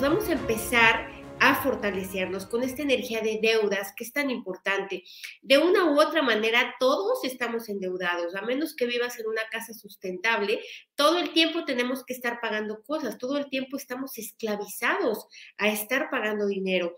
Vamos a empezar a fortalecernos con esta energía de deudas que es tan importante. De una u otra manera, todos estamos endeudados, a menos que vivas en una casa sustentable, todo el tiempo tenemos que estar pagando cosas, todo el tiempo estamos esclavizados a estar pagando dinero.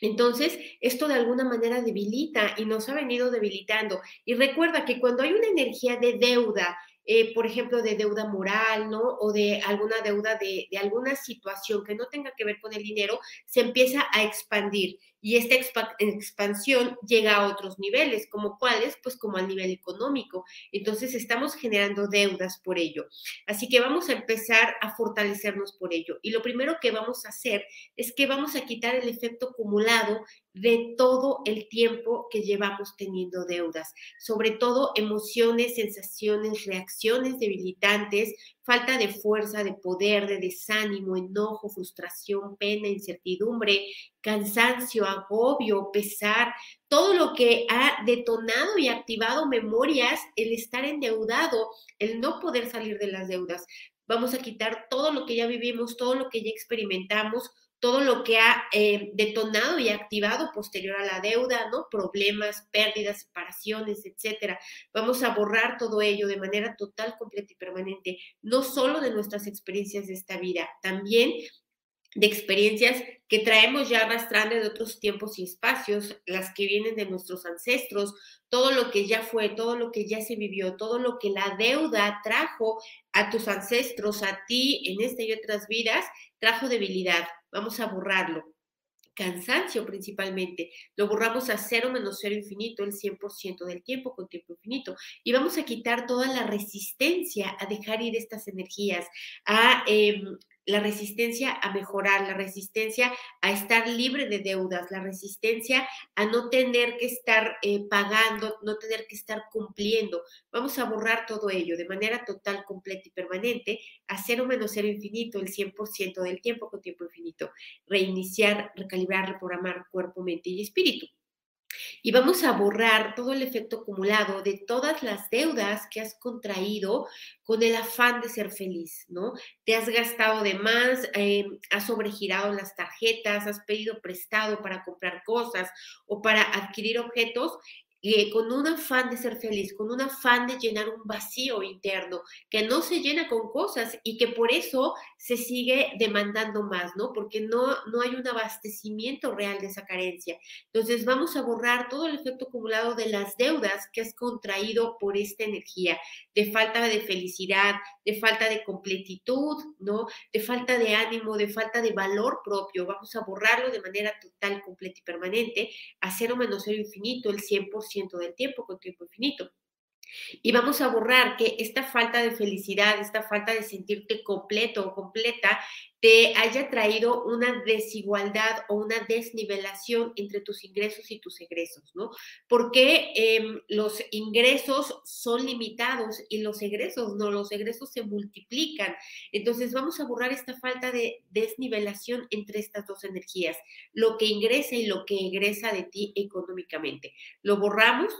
Entonces, esto de alguna manera debilita y nos ha venido debilitando. Y recuerda que cuando hay una energía de deuda, eh, por ejemplo, de deuda moral, ¿no? O de alguna deuda de, de, alguna situación que no tenga que ver con el dinero, se empieza a expandir y esta expansión llega a otros niveles, como cuáles, pues como al nivel económico. Entonces estamos generando deudas por ello. Así que vamos a empezar a fortalecernos por ello. Y lo primero que vamos a hacer es que vamos a quitar el efecto acumulado de todo el tiempo que llevamos teniendo deudas, sobre todo emociones, sensaciones, reacciones debilitantes, falta de fuerza, de poder, de desánimo, enojo, frustración, pena, incertidumbre, cansancio, agobio, pesar, todo lo que ha detonado y activado memorias, el estar endeudado, el no poder salir de las deudas. Vamos a quitar todo lo que ya vivimos, todo lo que ya experimentamos, todo lo que ha eh, detonado y activado posterior a la deuda, ¿no? Problemas, pérdidas, separaciones, etcétera. Vamos a borrar todo ello de manera total, completa y permanente, no solo de nuestras experiencias de esta vida, también de experiencias que traemos ya arrastrando de otros tiempos y espacios, las que vienen de nuestros ancestros, todo lo que ya fue, todo lo que ya se vivió, todo lo que la deuda trajo a tus ancestros, a ti en esta y otras vidas, trajo debilidad. Vamos a borrarlo. Cansancio principalmente. Lo borramos a cero menos cero infinito el 100% del tiempo con tiempo infinito. Y vamos a quitar toda la resistencia a dejar ir estas energías, a eh, la resistencia a mejorar, la resistencia a estar libre de deudas, la resistencia a no tener que estar eh, pagando, no tener que estar cumpliendo. Vamos a borrar todo ello de manera total, completa y permanente, a cero menos cero infinito, el 100% del tiempo con tiempo infinito. Reiniciar, recalibrar, reprogramar cuerpo, mente y espíritu. Y vamos a borrar todo el efecto acumulado de todas las deudas que has contraído con el afán de ser feliz, ¿no? Te has gastado de más, eh, has sobregirado las tarjetas, has pedido prestado para comprar cosas o para adquirir objetos eh, con un afán de ser feliz, con un afán de llenar un vacío interno que no se llena con cosas y que por eso se sigue demandando más, ¿no? Porque no, no hay un abastecimiento real de esa carencia. Entonces vamos a borrar todo el efecto acumulado de las deudas que has contraído por esta energía, de falta de felicidad, de falta de completitud, ¿no? De falta de ánimo, de falta de valor propio. Vamos a borrarlo de manera total, completa y permanente, a cero menos cero infinito, el 100% del tiempo con tiempo infinito. Y vamos a borrar que esta falta de felicidad, esta falta de sentirte completo o completa, te haya traído una desigualdad o una desnivelación entre tus ingresos y tus egresos, ¿no? Porque eh, los ingresos son limitados y los egresos no, los egresos se multiplican. Entonces vamos a borrar esta falta de desnivelación entre estas dos energías, lo que ingresa y lo que egresa de ti económicamente. Lo borramos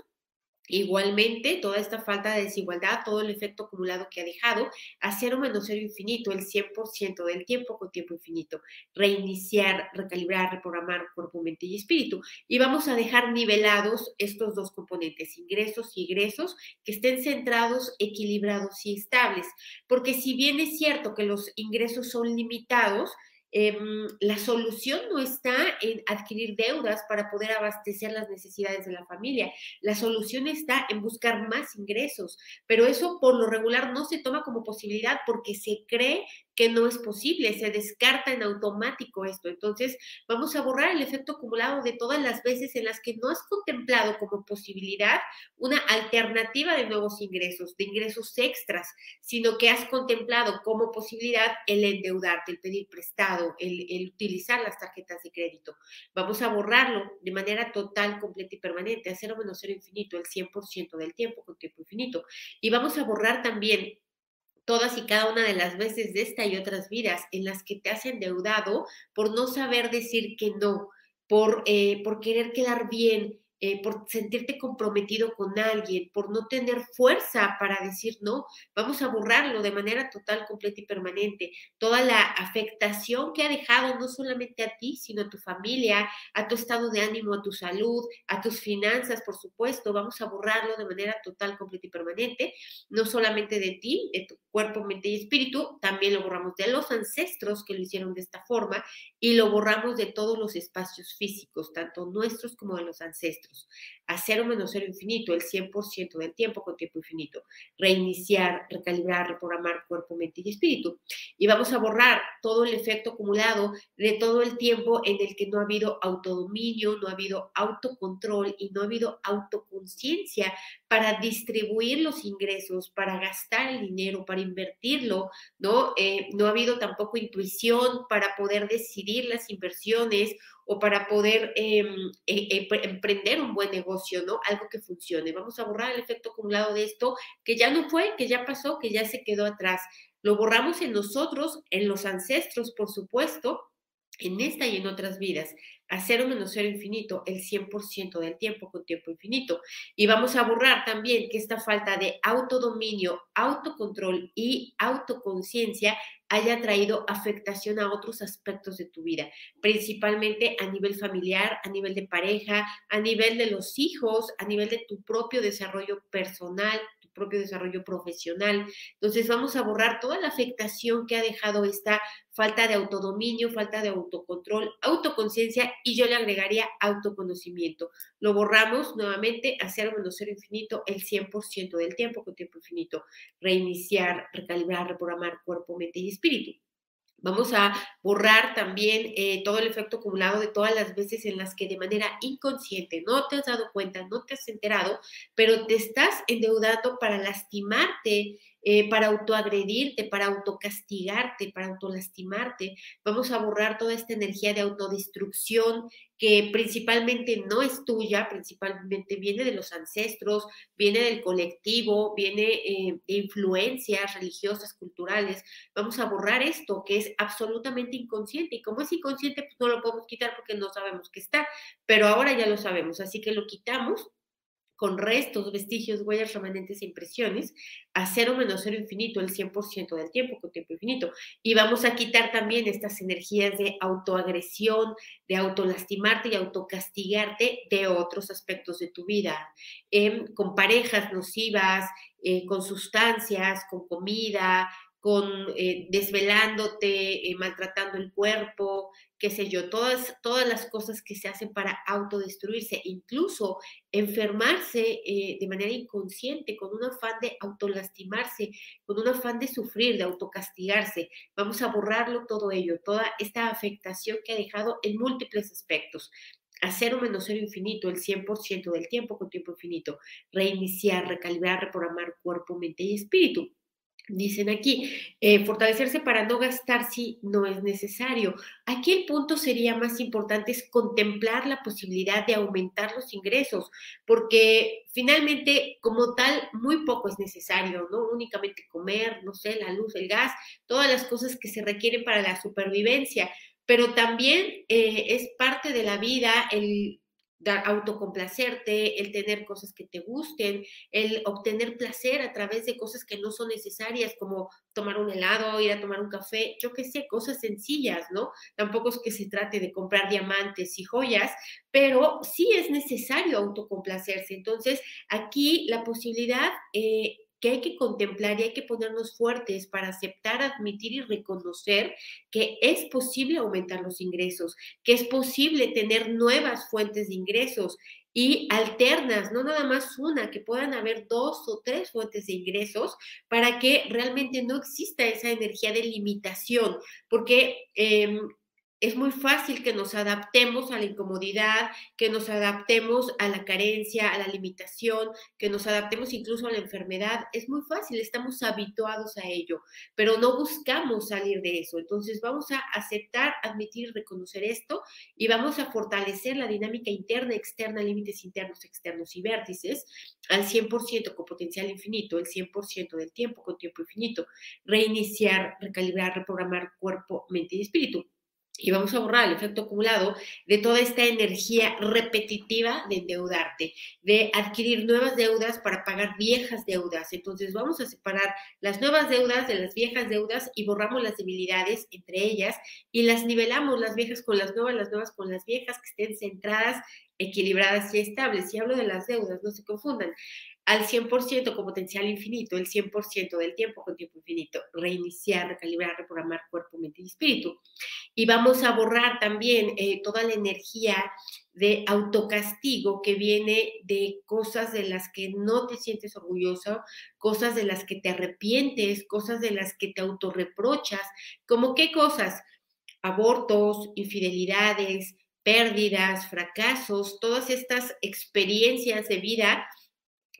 Igualmente, toda esta falta de desigualdad, todo el efecto acumulado que ha dejado, a cero menos cero infinito, el 100% del tiempo con tiempo infinito. Reiniciar, recalibrar, reprogramar cuerpo, mente y espíritu. Y vamos a dejar nivelados estos dos componentes, ingresos y egresos, que estén centrados, equilibrados y estables. Porque si bien es cierto que los ingresos son limitados, Em, la solución no está en adquirir deudas para poder abastecer las necesidades de la familia. La solución está en buscar más ingresos, pero eso por lo regular no se toma como posibilidad porque se cree que no es posible, se descarta en automático esto. Entonces, vamos a borrar el efecto acumulado de todas las veces en las que no has contemplado como posibilidad una alternativa de nuevos ingresos, de ingresos extras, sino que has contemplado como posibilidad el endeudarte, el pedir prestado el, utilizar las tarjetas de crédito. Vamos a borrarlo de manera total, completa y permanente, a cero menos cero infinito, el 100% del tiempo con tiempo infinito. Y vamos a borrar también todas y cada una de las veces de esta y otras vidas en las que te has endeudado por no saber decir que no, por, eh, por querer quedar bien, eh, por sentirte comprometido con alguien, por no tener fuerza para decir no, vamos a borrarlo de manera total, completa y permanente. Toda la afectación que ha dejado no solamente a ti, sino a tu familia, a tu estado de ánimo, a tu salud, a tus finanzas, por supuesto, vamos a borrarlo de manera total, completa y permanente, no solamente de ti, de tu cuerpo, mente y espíritu, también lo borramos de los ancestros que lo hicieron de esta forma y lo borramos de todos los espacios físicos, tanto nuestros como de los ancestros a cero menos cero infinito, el 100% del tiempo con tiempo infinito. Reiniciar, recalibrar, reprogramar cuerpo, mente y espíritu. Y vamos a borrar todo el efecto acumulado de todo el tiempo en el que no ha habido autodominio, no ha habido autocontrol y no ha habido autoconciencia para distribuir los ingresos, para gastar el dinero, para invertirlo, ¿no? Eh, no ha habido tampoco intuición para poder decidir las inversiones o para poder em, e, e, emprender un buen negocio, ¿no? Algo que funcione. Vamos a borrar el efecto acumulado de esto que ya no fue, que ya pasó, que ya se quedó atrás. Lo borramos en nosotros, en los ancestros, por supuesto, en esta y en otras vidas a cero menos cero infinito el 100% del tiempo con tiempo infinito. Y vamos a borrar también que esta falta de autodominio, autocontrol y autoconciencia haya traído afectación a otros aspectos de tu vida, principalmente a nivel familiar, a nivel de pareja, a nivel de los hijos, a nivel de tu propio desarrollo personal, propio desarrollo profesional. Entonces vamos a borrar toda la afectación que ha dejado esta falta de autodominio, falta de autocontrol, autoconciencia y yo le agregaría autoconocimiento. Lo borramos nuevamente a cero menos cero infinito el 100% del tiempo con tiempo infinito. Reiniciar, recalibrar, reprogramar cuerpo, mente y espíritu. Vamos a borrar también eh, todo el efecto acumulado de todas las veces en las que de manera inconsciente no te has dado cuenta, no te has enterado, pero te estás endeudando para lastimarte, eh, para autoagredirte, para autocastigarte, para autolastimarte. Vamos a borrar toda esta energía de autodestrucción que principalmente no es tuya, principalmente viene de los ancestros, viene del colectivo, viene eh, de influencias religiosas, culturales. Vamos a borrar esto que es absolutamente inconsciente y como es inconsciente, pues no lo podemos quitar porque no sabemos que está, pero ahora ya lo sabemos, así que lo quitamos con restos, vestigios, huellas, remanentes e impresiones, a cero menos cero infinito, el 100% del tiempo con tiempo infinito. Y vamos a quitar también estas energías de autoagresión, de autolastimarte y autocastigarte de otros aspectos de tu vida, em, con parejas nocivas, eh, con sustancias, con comida, con eh, desvelándote, eh, maltratando el cuerpo, qué sé yo, todas, todas las cosas que se hacen para autodestruirse, incluso enfermarse eh, de manera inconsciente, con un afán de autolastimarse, con un afán de sufrir, de autocastigarse. Vamos a borrarlo todo ello, toda esta afectación que ha dejado en múltiples aspectos a cero menos cero infinito, el 100% del tiempo con tiempo infinito, reiniciar, recalibrar, reprogramar cuerpo, mente y espíritu. Dicen aquí, eh, fortalecerse para no gastar si no es necesario. Aquí el punto sería más importante es contemplar la posibilidad de aumentar los ingresos, porque finalmente como tal muy poco es necesario, ¿no? Únicamente comer, no sé, la luz, el gas, todas las cosas que se requieren para la supervivencia, pero también eh, es parte de la vida el dar, autocomplacerte, el tener cosas que te gusten, el obtener placer a través de cosas que no son necesarias, como tomar un helado, ir a tomar un café, yo qué sé, cosas sencillas, ¿no? Tampoco es que se trate de comprar diamantes y joyas, pero sí es necesario autocomplacerse. Entonces, aquí la posibilidad... Eh, que hay que contemplar y hay que ponernos fuertes para aceptar, admitir y reconocer que es posible aumentar los ingresos, que es posible tener nuevas fuentes de ingresos y alternas, no nada más una, que puedan haber dos o tres fuentes de ingresos para que realmente no exista esa energía de limitación, porque em, es muy fácil que nos adaptemos a la incomodidad, que nos adaptemos a la carencia, a la limitación, que nos adaptemos incluso a la enfermedad. Es muy fácil, estamos habituados a ello, pero no buscamos salir de eso. Entonces vamos a aceptar, admitir, reconocer esto y vamos a fortalecer la dinámica interna, externa, límites internos, externos y vértices al 100% con potencial infinito, el 100% del tiempo con tiempo infinito. Reiniciar, recalibrar, reprogramar cuerpo, mente y espíritu y vamos a borrar el efecto acumulado de toda esta energía repetitiva de endeudarte, de adquirir nuevas deudas para pagar viejas deudas. Entonces vamos a separar las nuevas deudas de las viejas deudas y borramos las debilidades entre ellas y las nivelamos las viejas con las nuevas, las nuevas con las viejas que estén centradas, equilibradas y estables. Y hablo de las deudas, no se confundan al 100% con potencial infinito, el 100% del tiempo con tiempo infinito, reiniciar, recalibrar, reprogramar cuerpo, mente y espíritu. Y vamos a borrar también eh, toda la energía de autocastigo que viene de cosas de las que no te sientes orgulloso, cosas de las que te arrepientes, cosas de las que te autorreprochas, como qué cosas, abortos, infidelidades, pérdidas, fracasos, todas estas experiencias de vida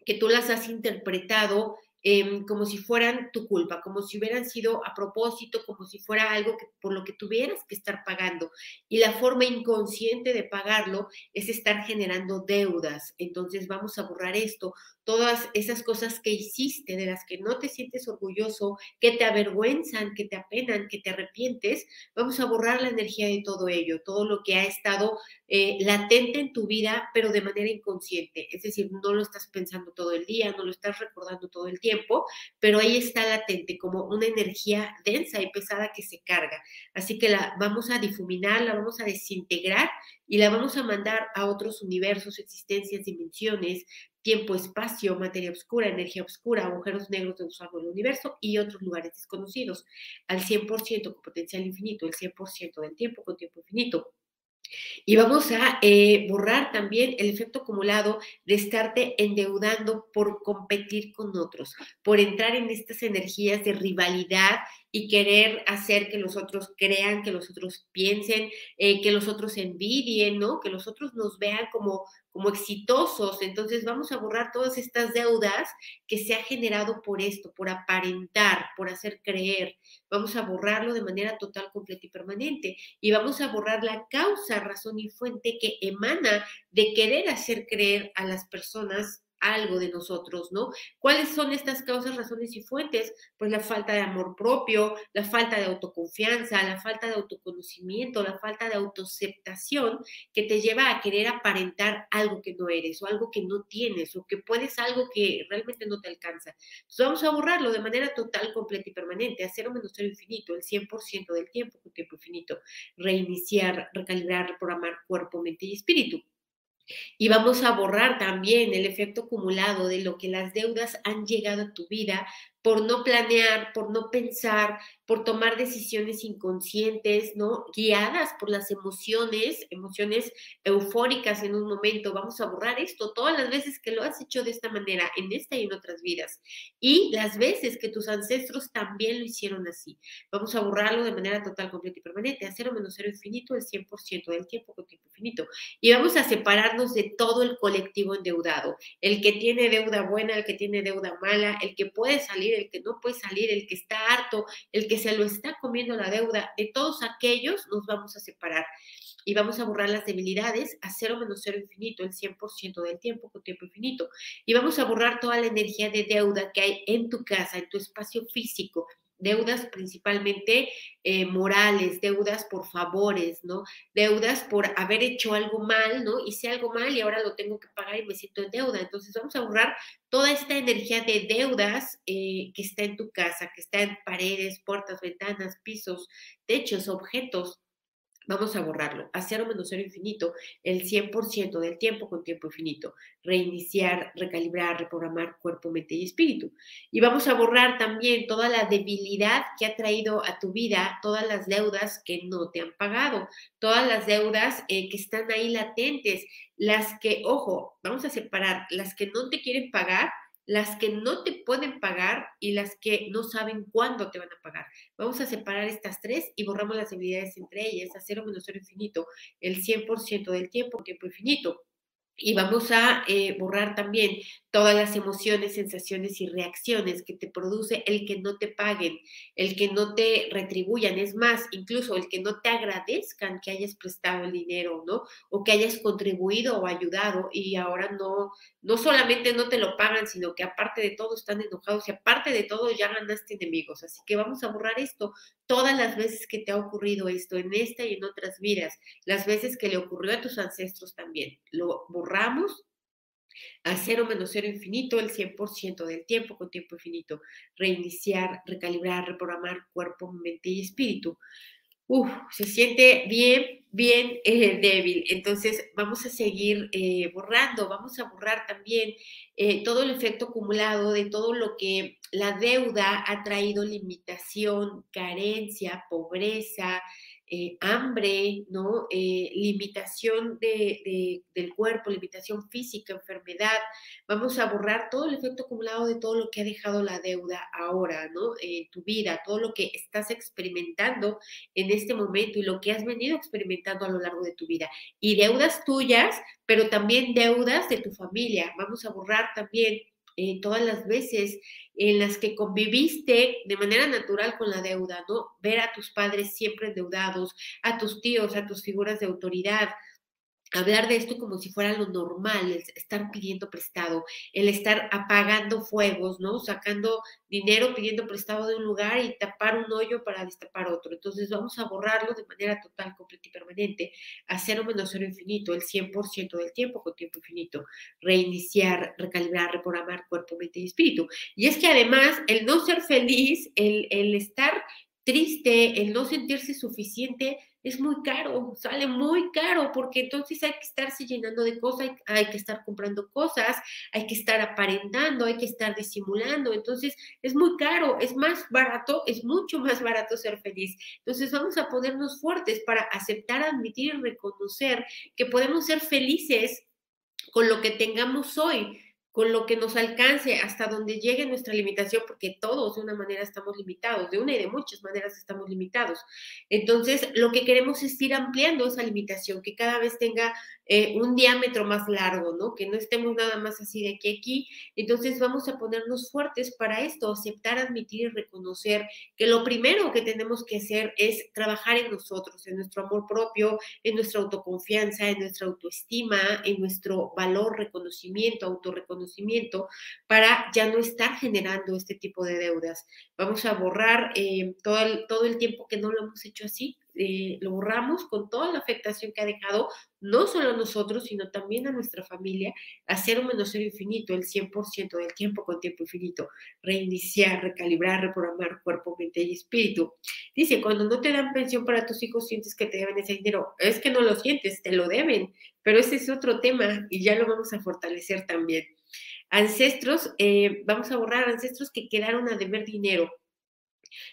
que tú las has interpretado Em, como si fueran tu culpa, como si hubieran sido a propósito, como si fuera algo que, por lo que tuvieras que estar pagando. Y la forma inconsciente de pagarlo es estar generando deudas. Entonces vamos a borrar esto, todas esas cosas que hiciste, de las que no te sientes orgulloso, que te avergüenzan, que te apenan, que te arrepientes, vamos a borrar la energía de todo ello, todo lo que ha estado eh, latente en tu vida, pero de manera inconsciente. Es decir, no lo estás pensando todo el día, no lo estás recordando todo el tiempo, pero ahí está latente como una energía densa y pesada que se carga. Así que la vamos a difuminar, la vamos a desintegrar y la vamos a mandar a otros universos, existencias, dimensiones, tiempo, espacio, materia oscura, energía oscura, agujeros negros de usado del universo y otros lugares desconocidos, al 100% con potencial infinito, el 100% del tiempo con tiempo infinito. Y vamos a eh, borrar también el efecto acumulado de estarte endeudando por competir con otros, por entrar en estas energías de rivalidad y querer hacer que los otros crean, que los otros piensen, eh, que los otros envidien, ¿no? Que los otros nos vean como, como exitosos. Entonces vamos a borrar todas estas deudas que se ha generado por esto, por aparentar, por hacer creer. Vamos a borrarlo de manera total, completa y permanente. Y vamos a borrar la causa, razón y fuente que emana de querer hacer creer a las personas algo de nosotros, ¿no? ¿Cuáles son estas causas, razones y fuentes? Pues la falta de amor propio, la falta de autoconfianza, la falta de autoconocimiento, la falta de autoaceptación que te lleva a querer aparentar algo que no eres o algo que no tienes o que puedes algo que realmente no te alcanza. Entonces vamos a borrarlo de manera total, completa y permanente, a cero menos cero infinito, el 100% del tiempo con tiempo infinito, reiniciar, recalibrar, reprogramar cuerpo, mente y espíritu. Y vamos a borrar también el efecto acumulado de lo que las deudas han llegado a tu vida por no planear, por no pensar, por tomar decisiones inconscientes, ¿no? Guiadas por las emociones, emociones eufóricas en un momento. Vamos a borrar esto todas las veces que lo has hecho de esta manera, en esta y en otras vidas. Y las veces que tus ancestros también lo hicieron así. Vamos a borrarlo de manera total, completa y permanente, a cero menos cero infinito, el 100% del tiempo con tiempo infinito. Y vamos a separarnos de todo el colectivo endeudado. El que tiene deuda buena, el que tiene deuda mala, el que puede salir, el que no puede salir, el que está harto, el que se lo está comiendo la deuda, de todos aquellos nos vamos a separar y vamos a borrar las debilidades a cero menos cero infinito, el 100% del tiempo con tiempo infinito. Y vamos a borrar toda la energía de deuda que hay en tu casa, en tu espacio físico, deudas principalmente eh, morales, deudas por favores, ¿no? Deudas por haber hecho algo mal, ¿no? Hice algo mal y ahora lo tengo que pagar y me siento en deuda. Entonces vamos a borrar toda esta energía de deudas eh, que está en tu casa, que está en paredes, puertas, ventanas, pisos, techos, objetos, Vamos a borrarlo a cero menos cero infinito el 100% del tiempo con tiempo infinito. Reiniciar, recalibrar, reprogramar cuerpo, mente y espíritu. Y vamos a borrar también toda la debilidad que ha traído a tu vida, todas las deudas que no te han pagado, todas las deudas eh, que están ahí latentes, las que, ojo, vamos a separar las que no te quieren pagar las que no te pueden pagar y las que no saben cuándo te van a pagar. Vamos a separar estas tres y borramos las debilidades entre ellas, a cero menos cero infinito, el 100% del tiempo, tiempo infinito. Y vamos a eh, borrar también todas las emociones, sensaciones y reacciones que te produce el que no te paguen, el que no te retribuyan, es más, incluso el que no te agradezcan que hayas prestado el dinero, ¿no? O que hayas contribuido o ayudado y ahora no, no solamente no te lo pagan, sino que aparte de todo están enojados y aparte de todo ya ganaste enemigos. Así que vamos a borrar esto todas las veces que te ha ocurrido esto, en esta y en otras vidas, las veces que le ocurrió a tus ancestros también. Lo borramos a cero menos cero infinito el 100% del tiempo con tiempo infinito. Reiniciar, recalibrar, reprogramar cuerpo, mente y espíritu. Uf, se siente bien, bien eh, débil. Entonces vamos a seguir eh, borrando, vamos a borrar también eh, todo el efecto acumulado de todo lo que la deuda ha traído, limitación, carencia, pobreza, eh, hambre, ¿no? Eh, limitación de, del cuerpo, limitación física, enfermedad. Vamos a borrar todo el efecto acumulado de todo lo que ha dejado la deuda ahora, ¿no? En tu vida, todo lo que estás experimentando en este momento y lo que has venido experimentando a lo largo de tu vida. Y deudas tuyas, pero también deudas de tu familia. Vamos a borrar también eh, todas las veces en las que conviviste de manera natural con la deuda, ¿no? Ver a tus padres siempre endeudados, a tus tíos, a tus figuras de autoridad, hablar de esto como si fuera lo normal, el estar pidiendo prestado, el estar apagando fuegos, ¿no? Sacando dinero, pidiendo prestado de un lugar y tapar un hoyo para destapar otro. Entonces vamos a borrarlo de manera total, completa y permanente, a cero menos cero infinito, el 100% del tiempo con tiempo infinito, reiniciar, recalibrar, reprogramar cuerpo, mente y espíritu. Y es que además el no ser feliz, el, el estar triste, el no sentirse suficiente, es muy caro, sale muy caro, porque entonces hay que estarse llenando de cosas, hay, que estar comprando cosas, hay que estar aparentando, hay que estar disimulando, entonces es muy caro, es más barato, es mucho más barato ser feliz. Entonces vamos a ponernos fuertes para aceptar, admitir y reconocer que podemos ser felices con lo que tengamos hoy con lo que nos alcance, hasta donde llegue nuestra limitación, porque todos de una manera estamos limitados, de una y de muchas maneras estamos limitados. Entonces, lo que queremos es ir ampliando esa limitación, que cada vez tenga eh, un diámetro más largo, ¿no? Que no estemos nada más así de aquí a aquí. Entonces, vamos a ponernos fuertes para esto, aceptar, admitir y reconocer que lo primero que tenemos que hacer es trabajar en nosotros, en nuestro amor propio, en nuestra autoconfianza, en nuestra autoestima, en nuestro valor, reconocimiento, autorreconocimiento para ya no estar generando este tipo de deudas. Vamos a borrar eh, todo, el, todo el tiempo que no lo hemos hecho así, eh, lo borramos con toda la afectación que ha dejado, no solo a nosotros, sino también a nuestra familia, a cero menos cero infinito, el 100% del tiempo con tiempo infinito, reiniciar, recalibrar, reprogramar cuerpo, mente y espíritu. Dice, cuando no te dan pensión para tus hijos, sientes que te deben ese dinero. Es que no lo sientes, te lo deben, pero ese es otro tema y ya lo vamos a fortalecer también. Ancestros, eh, vamos a borrar ancestros que quedaron a deber dinero.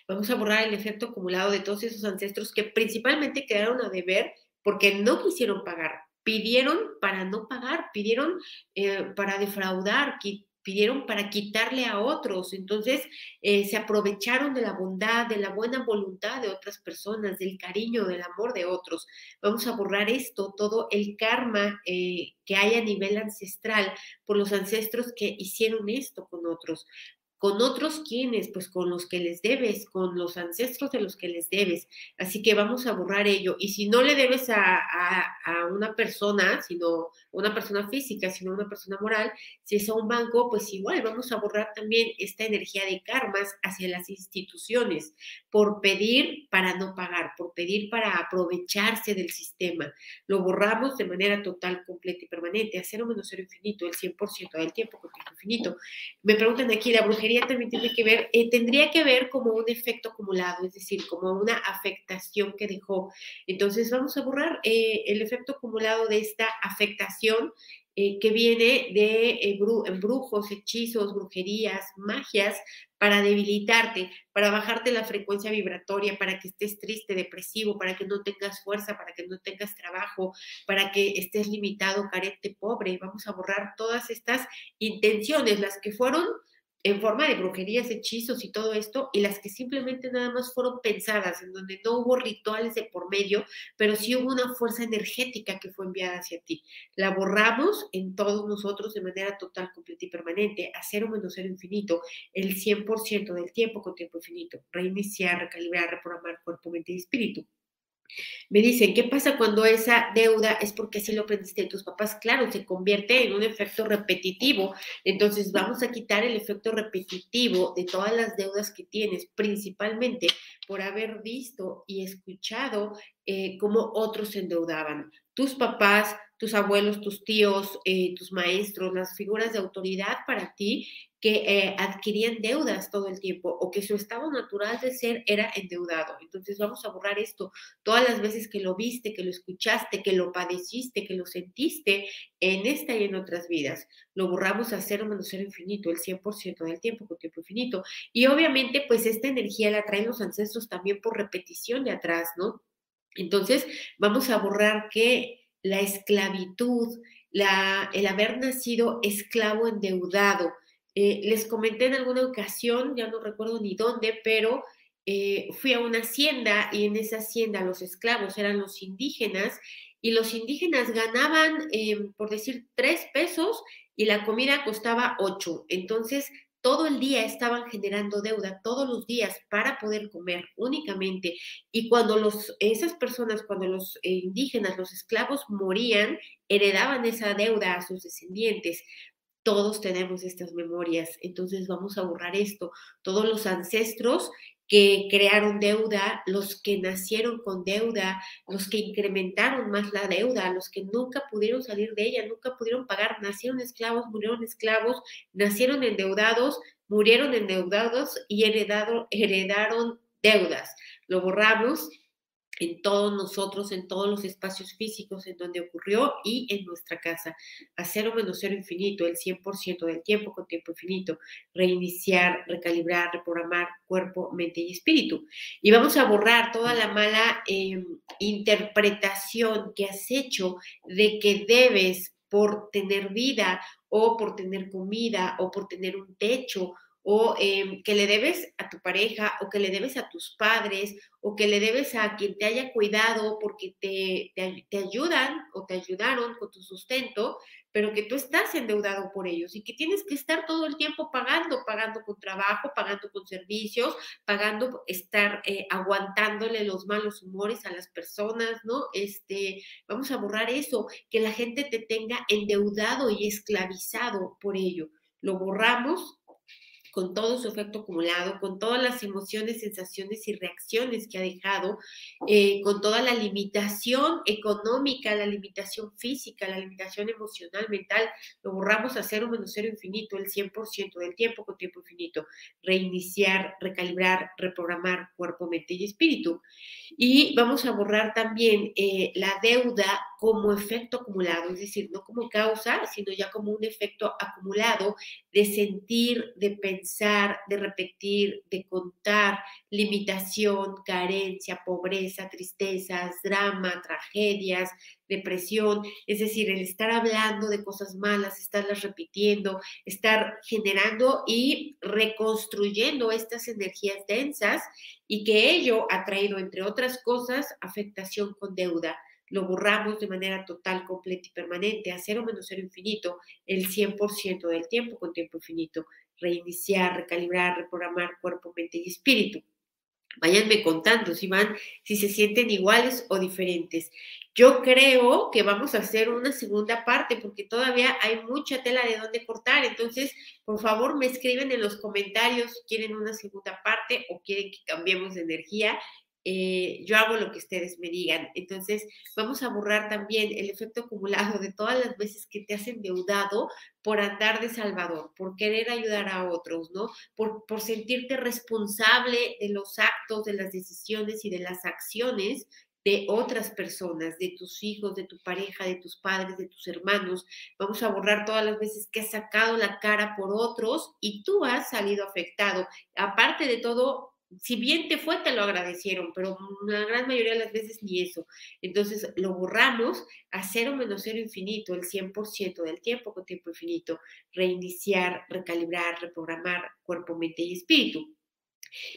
Vamos a borrar el efecto acumulado de todos esos ancestros que principalmente quedaron a deber porque no quisieron pagar. Pidieron para no pagar, pidieron eh, para defraudar, pidieron para quitarle a otros. Entonces, eh, se aprovecharon de la bondad, de la buena voluntad de otras personas, del cariño, del amor de otros. Vamos a borrar esto, todo el karma eh, que hay a nivel ancestral por los ancestros que hicieron esto con otros con otros quienes, pues con los que les debes, con los ancestros de los que les debes. Así que vamos a borrar ello. Y si no le debes a, a, una persona, sino una persona física, sino una persona moral, si es a un banco, pues igual vamos a borrar también esta energía de karmas hacia las instituciones por pedir para no pagar, por pedir para aprovecharse del sistema. Lo borramos de manera total, completa y permanente, a cero menos cero infinito, el 100% del tiempo tiempo infinito. Me preguntan aquí, la también tiene que ver, eh, tendría que ver como un efecto acumulado, es decir, como una afectación que dejó. Entonces vamos a borrar eh, el efecto acumulado de esta afectación eh, que viene de embrujos, hechizos, brujerías, magias, para debilitarte, para bajarte la frecuencia vibratoria, para que estés triste, depresivo, para que no tengas fuerza, para que no tengas trabajo, para que estés limitado, carente, pobre. Vamos a borrar todas estas intenciones, las que fueron en forma de brujerías, hechizos y todo esto, y las que simplemente nada más fueron pensadas, en donde no hubo rituales de por medio, pero sí hubo una fuerza energética que fue enviada hacia ti. La borramos en todos nosotros de manera total, completa y permanente, a cero menos cero infinito, el 100% del tiempo con tiempo infinito, reiniciar, recalibrar, reprogramar cuerpo, mente y espíritu. Me dicen, ¿qué pasa cuando esa deuda es porque así lo aprendiste de tus papás? Claro, se convierte en un efecto repetitivo. Entonces vamos a quitar el efecto repetitivo de todas las deudas que tienes, principalmente por haber visto y escuchado eh, cómo otros se endeudaban. Tus papás, tus abuelos, tus tíos, eh, tus maestros, las figuras de autoridad para ti que eh, adquirían deudas todo el tiempo o que su estado natural de ser era endeudado. Entonces vamos a borrar esto todas las veces que lo viste, que lo escuchaste, que lo padeciste, que lo sentiste en esta y en otras vidas. Lo borramos a cero menos cero infinito, el 100% del tiempo con tiempo infinito. Y obviamente pues esta energía la traen los ancestros también por repetición de atrás, ¿no? Entonces vamos a borrar que la esclavitud, la, el haber nacido esclavo endeudado, eh, les comenté en alguna ocasión, ya no recuerdo ni dónde, pero eh, fui a una hacienda y en esa hacienda los esclavos eran los indígenas y los indígenas ganaban, em, por decir, tres pesos y la comida costaba ocho. Entonces, todo el día estaban generando deuda, todos los días para poder comer únicamente. Y cuando los, esas personas, cuando los eh, indígenas, los esclavos morían, heredaban esa deuda a sus descendientes. Todos tenemos estas memorias, entonces vamos a borrar esto. Todos los ancestros que crearon deuda, los que nacieron con deuda, los que incrementaron más la deuda, los que nunca pudieron salir de ella, nunca pudieron pagar, nacieron esclavos, murieron esclavos, nacieron endeudados, murieron endeudados y heredado, heredaron deudas. Lo borramos en todos nosotros, en todos los espacios físicos en donde ocurrió y en nuestra casa. A cero menos cero infinito, el 100% del tiempo con tiempo infinito. Reiniciar, recalibrar, reprogramar cuerpo, mente y espíritu. Y vamos a borrar toda la mala em, interpretación que has hecho de que debes por tener vida o por tener comida o por tener un techo o em, que le debes a tu pareja o que le debes a tus padres o que le debes a quien te haya cuidado porque te, te, ayudan o te ayudaron con tu sustento, pero que tú estás endeudado por ellos y que tienes que estar todo el tiempo pagando, pagando con trabajo, pagando con servicios, pagando, estar eh, aguantándole los malos humores a las personas, ¿no? Este, vamos a borrar eso, que la gente te tenga endeudado y esclavizado por ello. Lo borramos con todo su efecto acumulado, con todas las emociones, sensaciones y reacciones que ha dejado, eh, con toda la limitación económica, la limitación física, la limitación emocional, mental, lo borramos a cero menos cero infinito, el 100% del tiempo con tiempo infinito, reiniciar, recalibrar, reprogramar cuerpo, mente y espíritu. Y vamos a borrar también eh, la deuda como efecto acumulado, es decir, no como causa, sino ya como un efecto acumulado de sentir, de pensar, de repetir, de contar, limitación, carencia, pobreza, tristezas, drama, tragedias, depresión, es decir, el estar hablando de cosas malas, estarlas repitiendo, estar generando y reconstruyendo estas energías densas y que ello ha traído, entre otras cosas, afectación con deuda lo borramos de manera total, completa y permanente, a cero menos cero infinito, el 100% del tiempo con tiempo infinito, reiniciar, recalibrar, reprogramar cuerpo, mente y espíritu. Váyanme contando si van, si se sienten iguales o diferentes. Yo creo que vamos a hacer una segunda parte porque todavía hay mucha tela de dónde cortar. Entonces, por favor, me escriben en los comentarios si quieren una segunda parte o quieren que cambiemos de energía eh, yo hago lo que ustedes me digan. Entonces, vamos a borrar también el efecto acumulado de todas las veces que te has endeudado por andar de salvador, por querer ayudar a otros, ¿no? Por, por sentirte responsable de los actos, de las decisiones y de las acciones de otras personas, de tus hijos, de tu pareja, de tus padres, de tus hermanos. Vamos a borrar todas las veces que has sacado la cara por otros y tú has salido afectado. Aparte de todo, si bien te fue, te lo agradecieron, pero la gran mayoría de las veces ni eso. Entonces lo borramos a cero menos cero infinito, el 100% del tiempo con tiempo infinito, reiniciar, recalibrar, reprogramar cuerpo, mente y espíritu.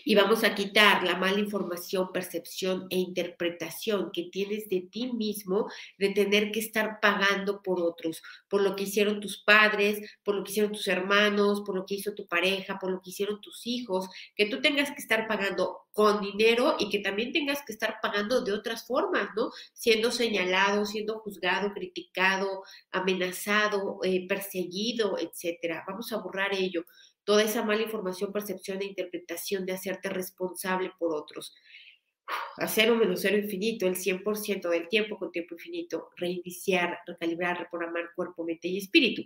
Y vamos a quitar la mala información, percepción e interpretación que tienes de ti mismo de tener que estar pagando por otros, por lo que hicieron tus padres, por lo que hicieron tus hermanos, por lo que hizo tu pareja, por lo que hicieron tus hijos, que tú tengas que estar pagando con dinero y que también tengas que estar pagando de otras formas, ¿no? Siendo señalado, siendo juzgado, criticado, amenazado, eh, perseguido, etcétera. Vamos a borrar ello toda esa mala información, percepción e interpretación de hacerte responsable por otros. Hacer un menos cero infinito, el 100% del tiempo con tiempo infinito, reiniciar, recalibrar, reprogramar cuerpo, mente y espíritu.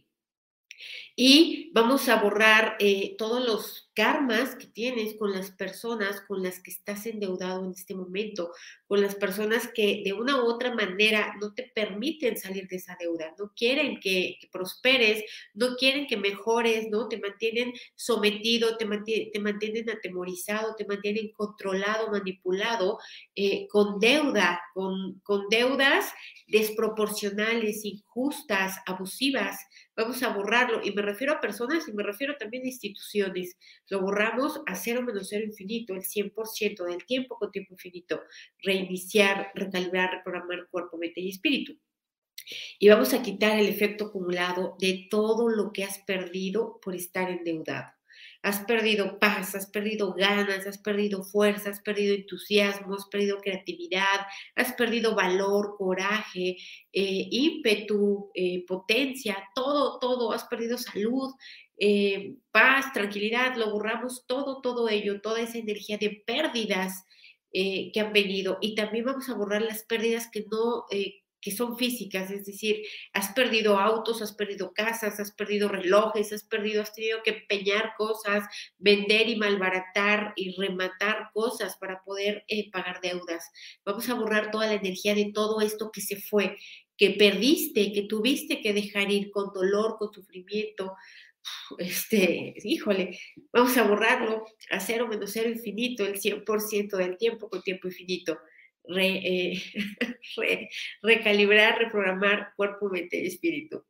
Y vamos a borrar eh, todos los karmas que tienes con las personas con las que estás endeudado en este momento, con las personas que de una u otra manera no te permiten salir de esa deuda, no quieren que, prosperes, no quieren que mejores, ¿no? Te mantienen sometido, te, te mantienen atemorizado, te mantienen controlado, manipulado, eh, con deuda, con, deudas desproporcionales, injustas, abusivas. Vamos a borrarlo. Y me refiero a personas y me refiero también a instituciones lo borramos a cero menos cero infinito, el 100% del tiempo con tiempo infinito. Reiniciar, recalibrar, reprogramar cuerpo, mente y espíritu. Y vamos a quitar el efecto acumulado de todo lo que has perdido por estar endeudado. Has perdido paz, has perdido ganas, has perdido fuerza, has perdido entusiasmo, has perdido creatividad, has perdido valor, coraje, eh, ímpetu, eh, potencia, todo, todo, has perdido salud, eh, paz, tranquilidad, lo borramos todo, todo ello, toda esa energía de pérdidas eh, que han venido. Y también vamos a borrar las pérdidas que no, eh, que son físicas, es decir, has perdido autos, has perdido casas, has perdido relojes, has perdido, has tenido que empeñar cosas, vender y malbaratar y rematar cosas para poder pagar deudas. Vamos a borrar toda la energía de todo esto que se fue, que perdiste, que tuviste que dejar ir con dolor, con sufrimiento, este, híjole, vamos a borrarlo a cero menos cero infinito, el 100% del tiempo con tiempo infinito. Eh, recalibrar, reprogramar cuerpo, mente y espíritu.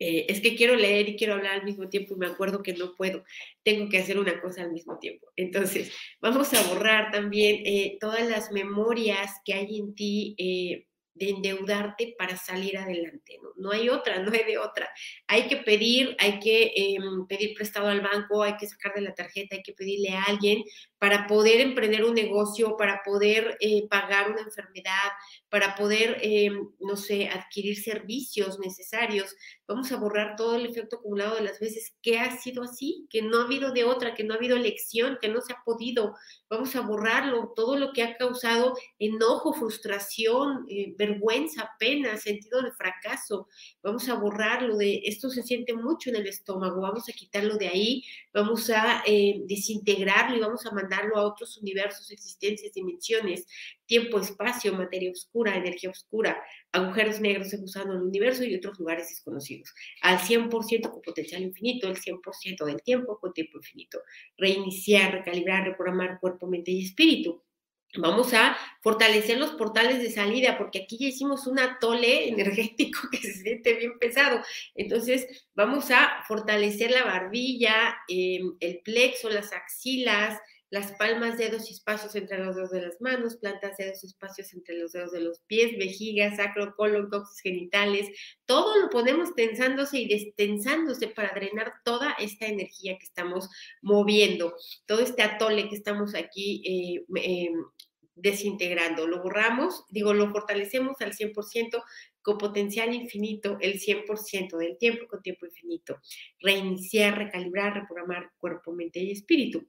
Eh, es que quiero leer y quiero hablar al mismo tiempo y me acuerdo que no puedo, tengo que hacer una cosa al mismo tiempo. Entonces, vamos a borrar también eh, todas las memorias que hay en ti de endeudarte para salir adelante, ¿no? No hay otra, no hay de otra. Hay que pedir, hay que em, pedir prestado al banco, hay que sacar de la tarjeta, hay que pedirle a alguien para poder emprender un negocio, para poder eh, pagar una enfermedad, para poder, em, no sé, adquirir servicios necesarios. Vamos a borrar todo el efecto acumulado de las veces que ha sido así, que no ha habido de otra, que no ha habido elección, que no se ha podido. Vamos a borrarlo, todo lo que ha causado enojo, frustración, eh, vergüenza, pena, sentido de fracaso. Vamos a borrarlo de esto se siente mucho en el estómago, vamos a quitarlo de ahí, vamos a eh, desintegrarlo y vamos a mandarlo a otros universos, existencias, dimensiones, tiempo, espacio, materia oscura, energía oscura, agujeros negros en el universo y otros lugares desconocidos. Al 100% con potencial infinito, el 100% del tiempo con tiempo infinito. Reiniciar, recalibrar, reprogramar cuerpo, mente y espíritu. Vamos a fortalecer los portales de salida, porque aquí ya hicimos un atole energético que se siente bien pesado. Entonces, vamos a fortalecer la barbilla, em, el plexo, las axilas, las palmas, dedos y espacios entre los dedos de las manos, plantas, dedos y espacios entre los dedos de los pies, vejiga, sacro, colon, coxis, genitales, todo lo ponemos tensándose y destensándose para drenar toda esta energía que estamos moviendo, todo este atole que estamos aquí eh, em, desintegrando. Lo borramos, digo, lo fortalecemos al 100% con potencial infinito, el 100% del tiempo con tiempo infinito. Reiniciar, recalibrar, reprogramar cuerpo, mente y espíritu.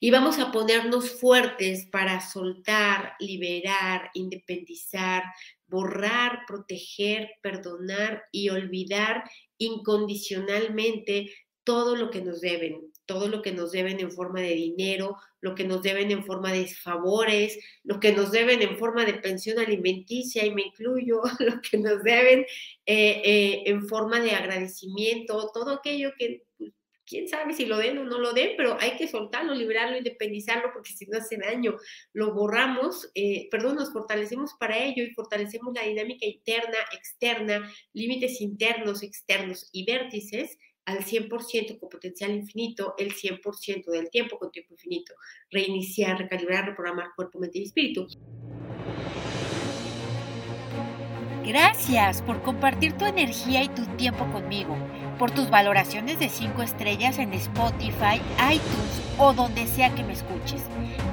Y vamos a ponernos fuertes para soltar, liberar, independizar, borrar, proteger, perdonar y olvidar incondicionalmente todo lo que nos deben. todo lo que nos deben en forma de dinero, lo que nos deben en forma de favores, lo que nos deben en forma de pensión alimenticia, y me incluyo, lo que nos deben eh, eh, en forma de agradecimiento, todo aquello que pues, quién sabe si lo den o no lo den, pero hay que soltarlo, liberarlo, independizarlo, porque si no hace daño, lo borramos, eh, perdón, nos fortalecemos para ello y fortalecemos la dinámica interna, externa, límites internos, externos y vértices al 100% con potencial infinito, el 100% del tiempo con tiempo infinito. Reiniciar, recalibrar, reprogramar cuerpo, mente y espíritu. Gracias por compartir tu energía y tu tiempo conmigo, por tus valoraciones de 5 estrellas en Spotify, iTunes o donde sea que me escuches.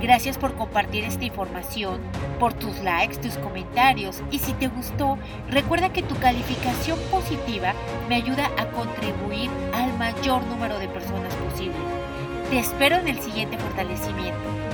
Gracias por compartir esta información, por tus likes, tus comentarios y si te gustó, recuerda que tu calificación positiva me ayuda a contribuir al mayor número de personas posible. Te espero en el siguiente fortalecimiento.